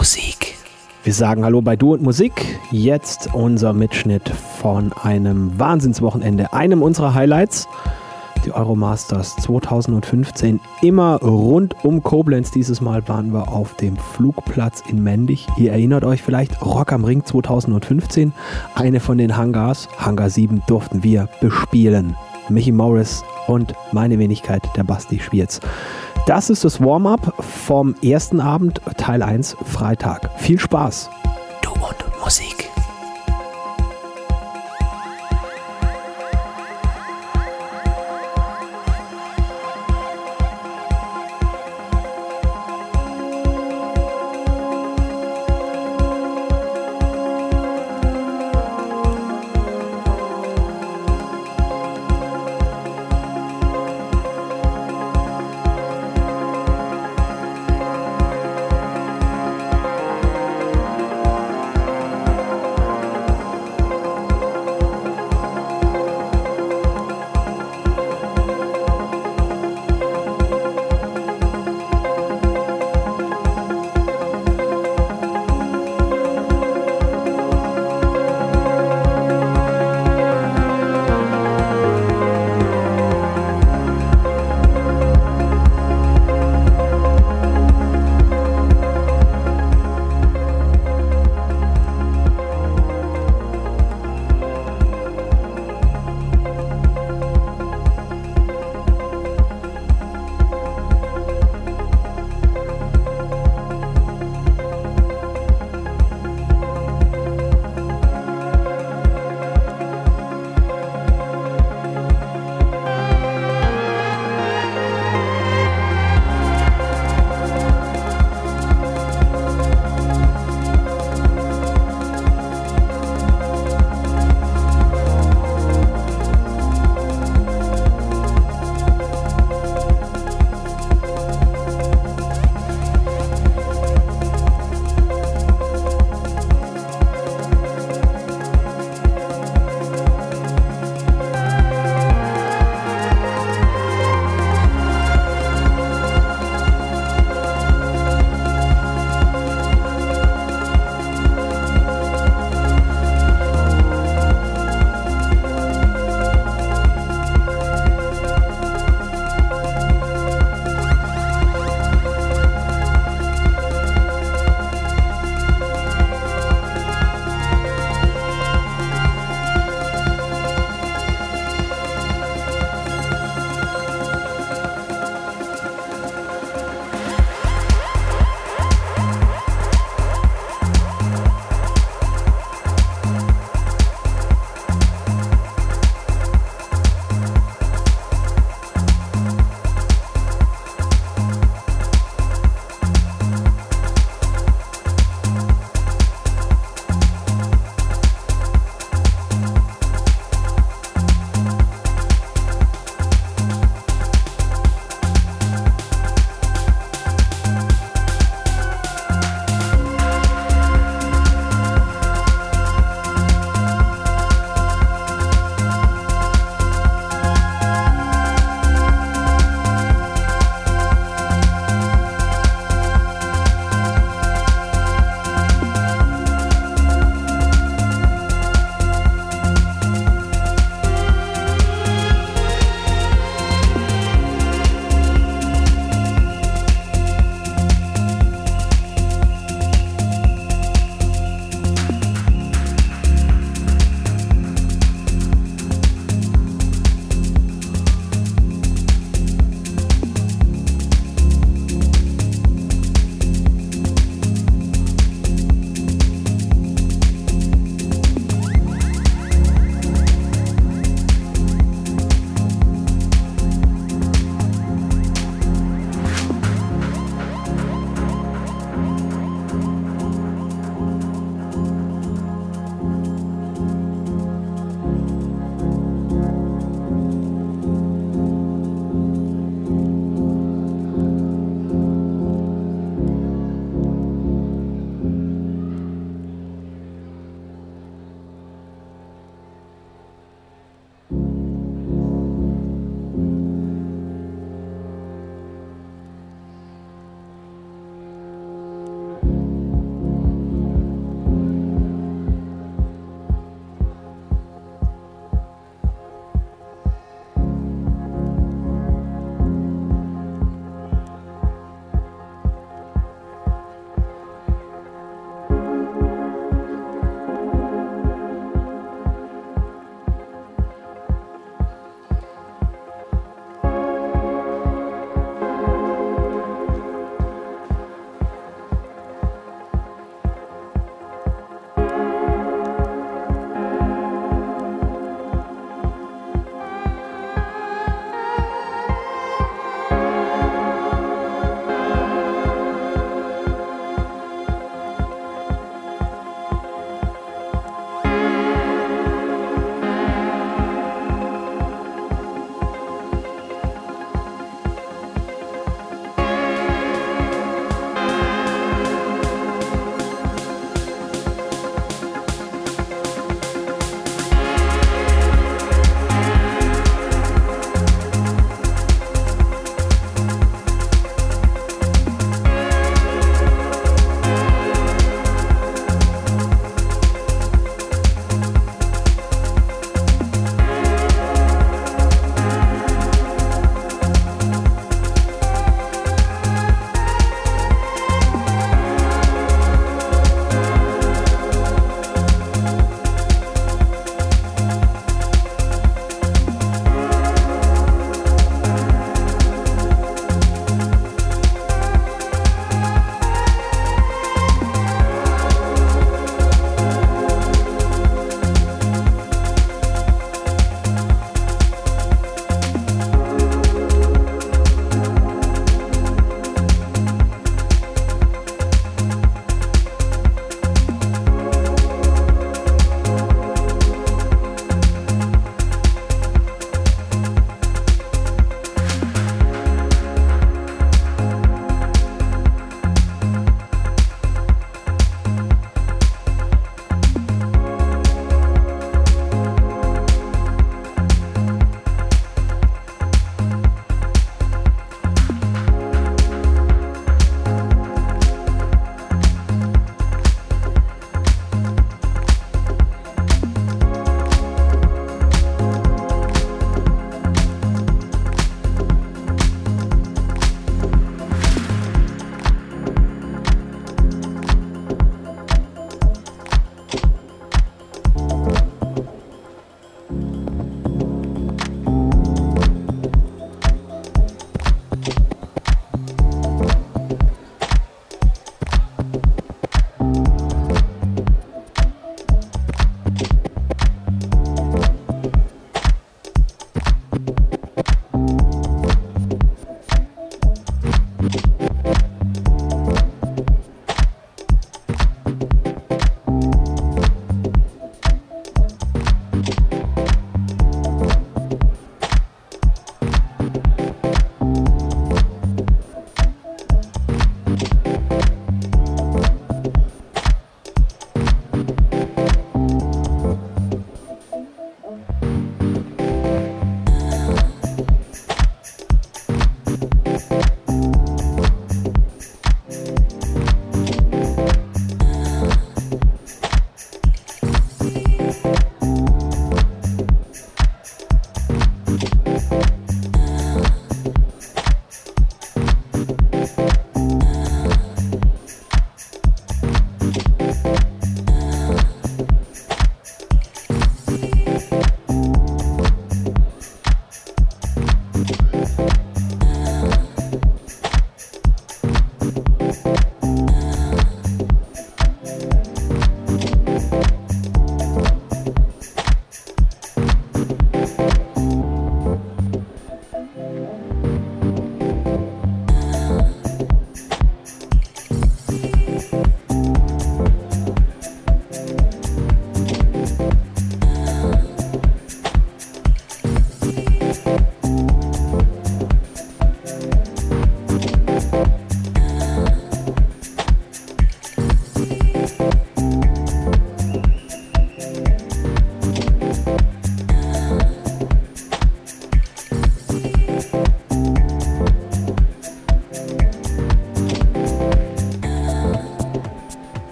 Musik. Wir sagen Hallo bei Du und Musik. Jetzt unser Mitschnitt von einem Wahnsinnswochenende, einem unserer Highlights. Die Euromasters 2015 immer rund um Koblenz. Dieses Mal waren wir auf dem Flugplatz in Mendig. Ihr erinnert euch vielleicht, Rock am Ring 2015. Eine von den Hangars, Hangar 7, durften wir bespielen. Michi Morris und meine Wenigkeit, der Basti Schwierz. Das ist das Warm-up vom ersten Abend, Teil 1, Freitag. Viel Spaß. Du und Musik.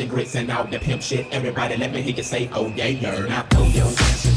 and grits and all the pimp shit. Everybody let me hear you say, oh yeah, you're not. Oh, yo,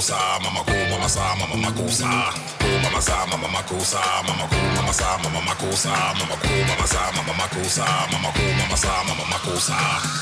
sa, mama ku, mama sa, mama mama sa. Go mama sa, mama mama sa, mama go, mama sa, mama mama go sa, mama ku, mama sa, mama mama sa, mama ku, mama sa, mama mama sa.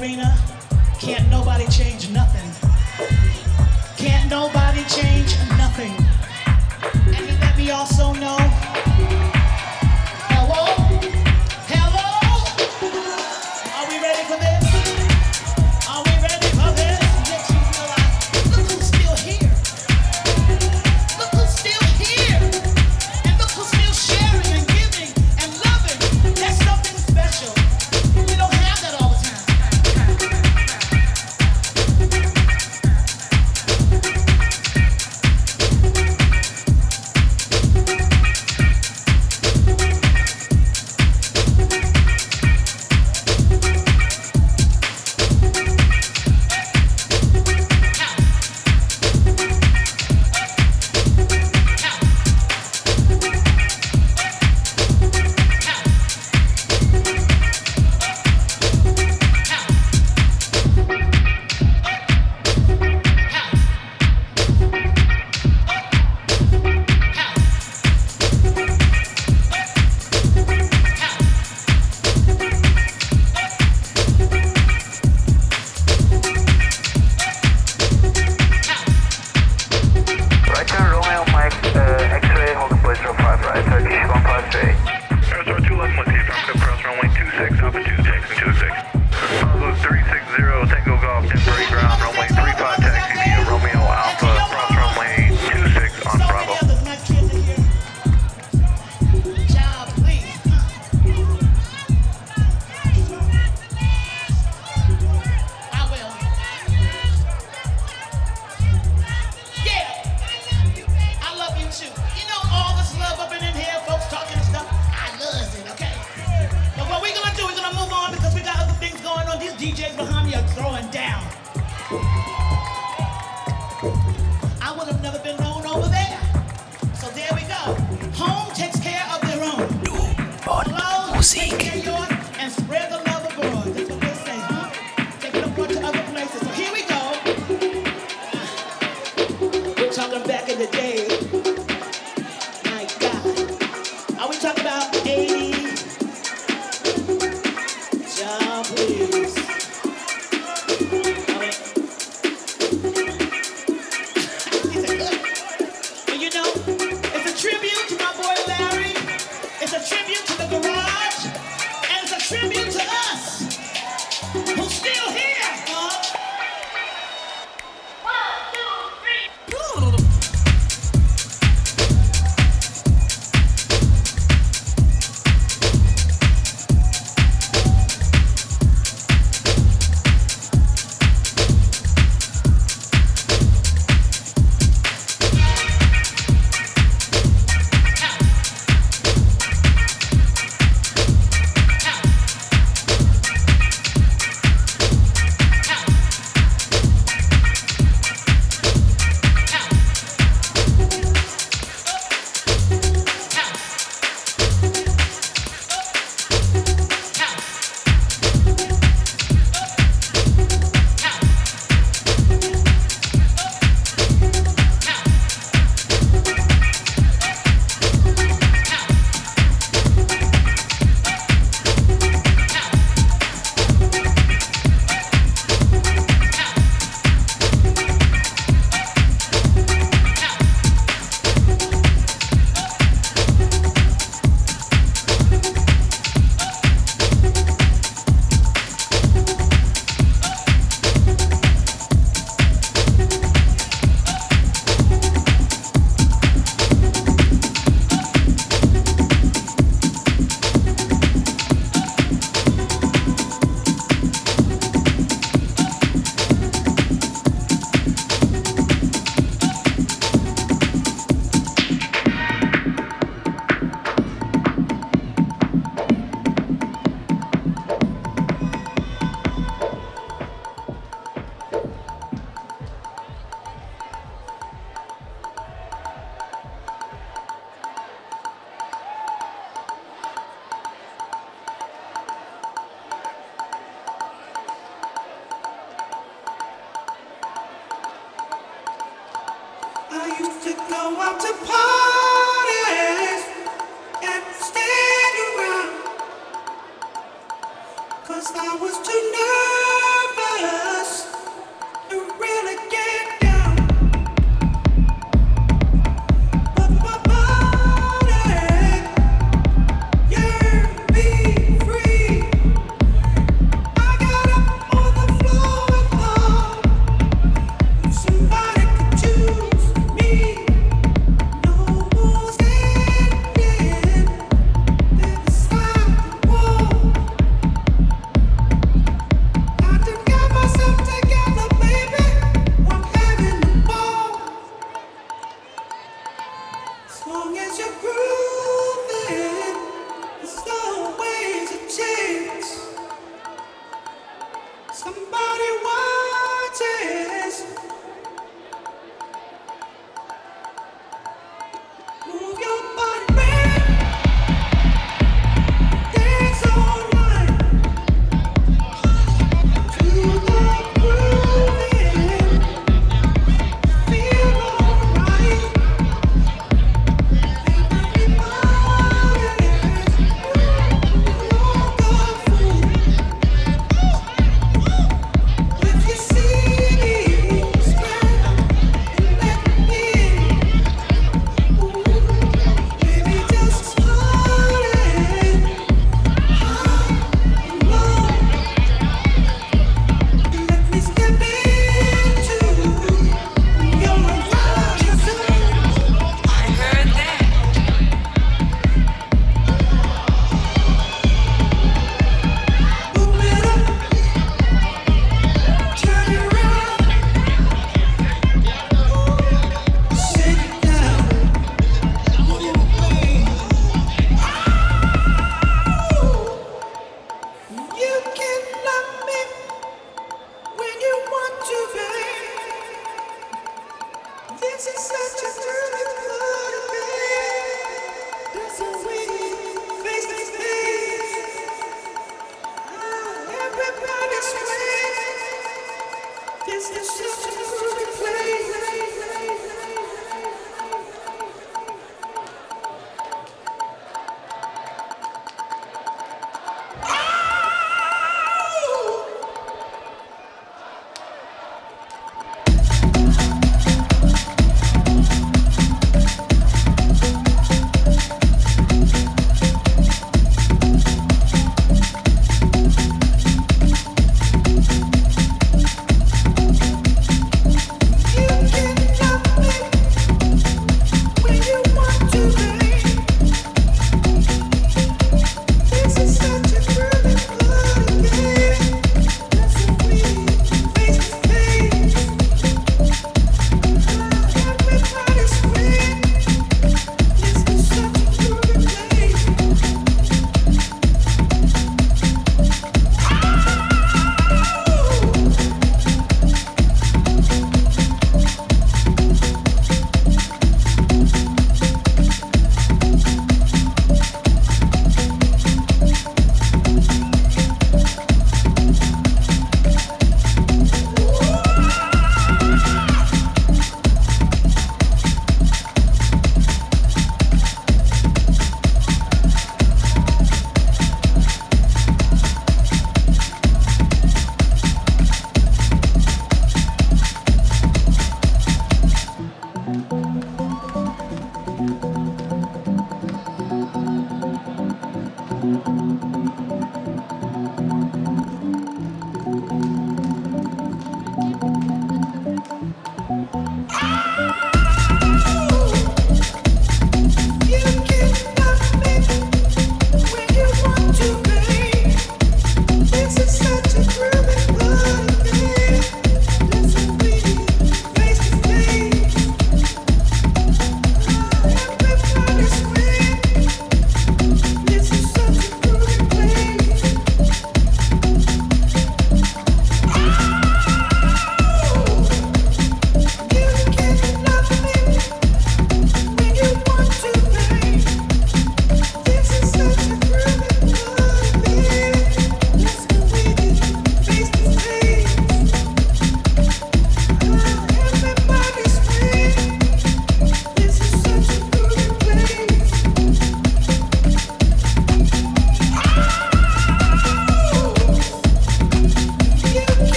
Arena,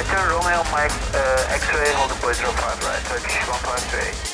Right turn, Romeo, Mike, uh, X-ray, hold the point 05, right, Turkish 153.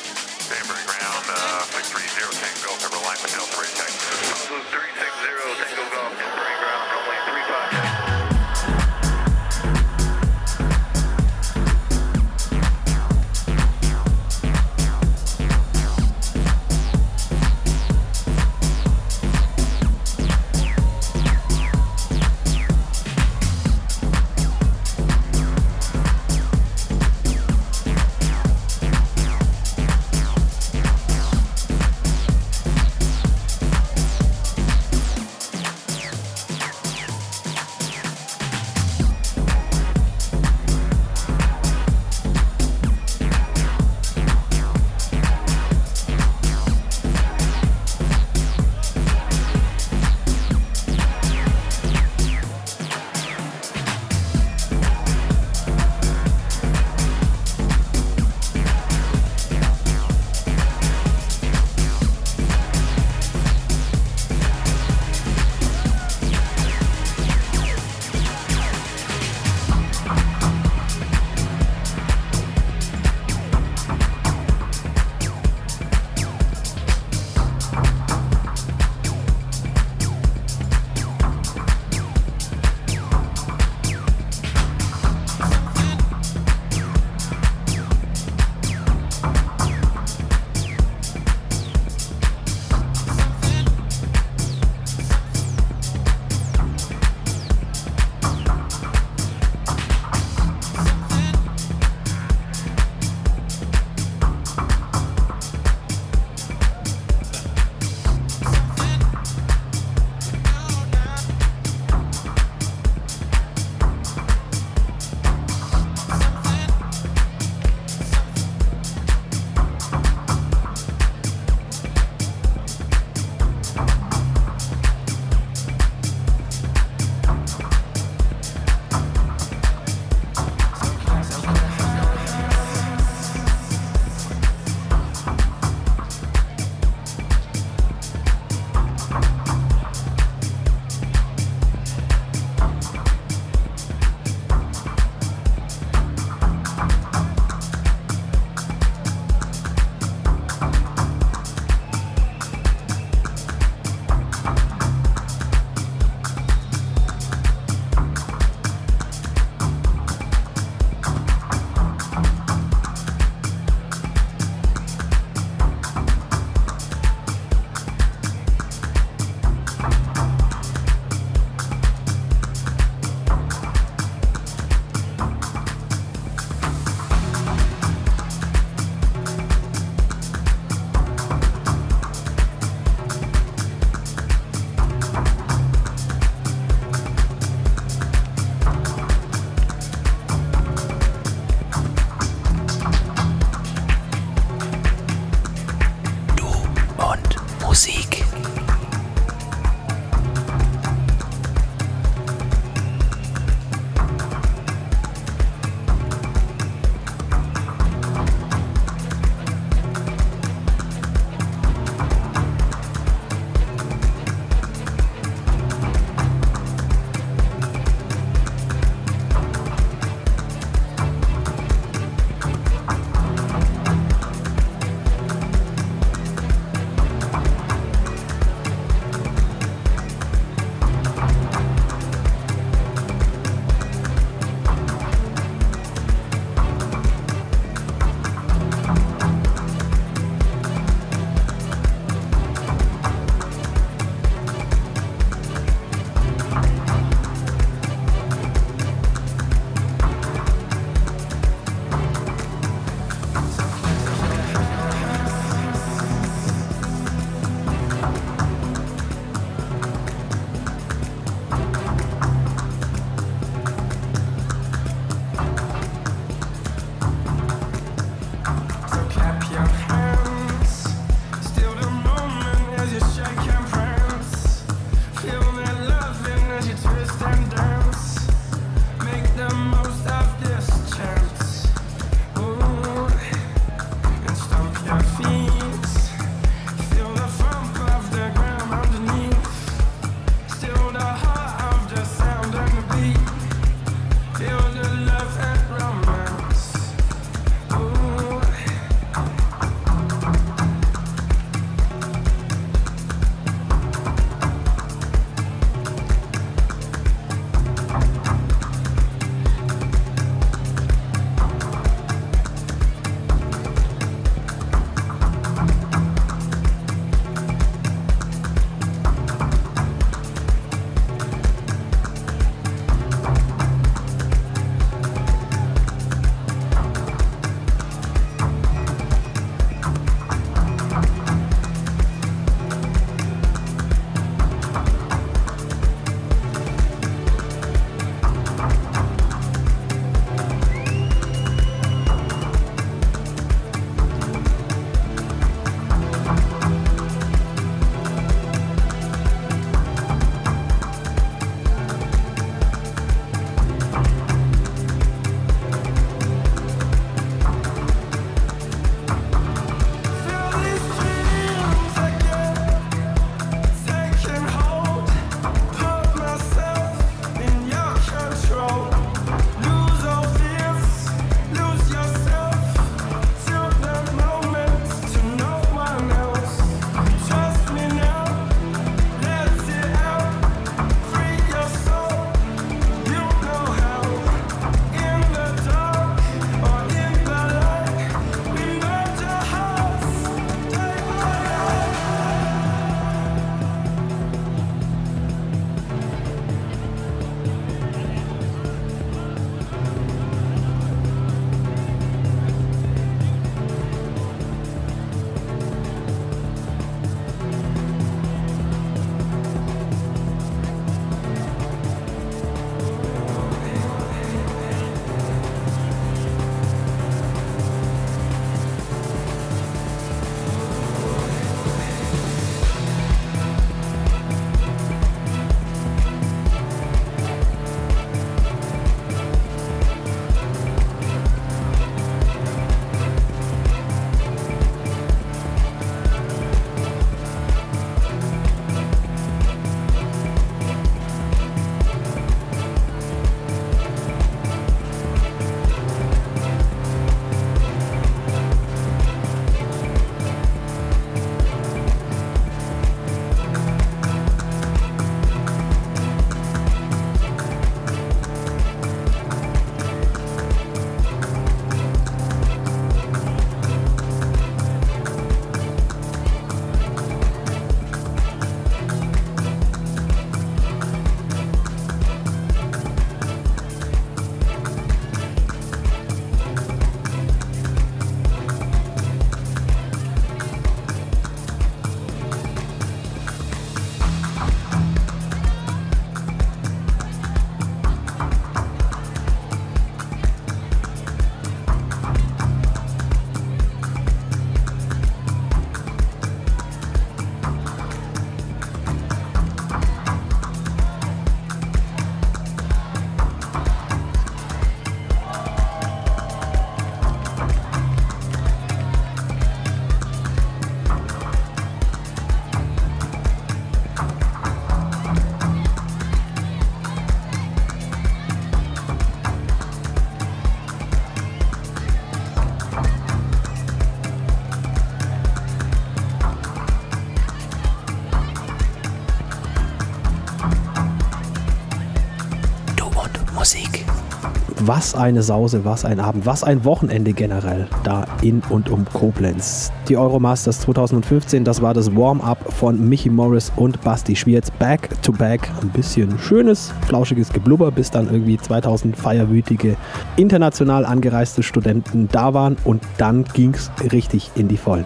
was eine Sause, was ein Abend, was ein Wochenende generell da in und um Koblenz. Die Euromasters 2015, das war das Warm-up von Michi Morris und Basti Schwierz. Back to back. Ein bisschen schönes, flauschiges Geblubber, bis dann irgendwie 2000 feierwütige, international angereiste Studenten da waren und dann ging es richtig in die Vollen.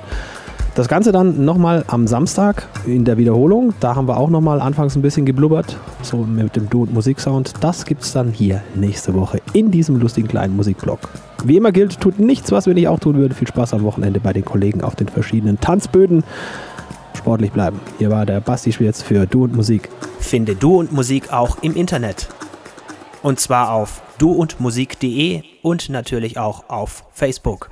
Das Ganze dann nochmal am Samstag in der Wiederholung. Da haben wir auch nochmal anfangs ein bisschen geblubbert, so mit dem Du- und Musiksound. Das gibt es dann hier nächste Woche in diesem lustigen kleinen Musikblog. Wie immer gilt, tut nichts, was wir nicht auch tun würden. Viel Spaß am Wochenende bei den Kollegen auf den verschiedenen Tanzböden. Sportlich bleiben. Hier war der Basti Schwierz für Du und Musik. Finde Du und Musik auch im Internet. Und zwar auf duundmusik.de und natürlich auch auf Facebook.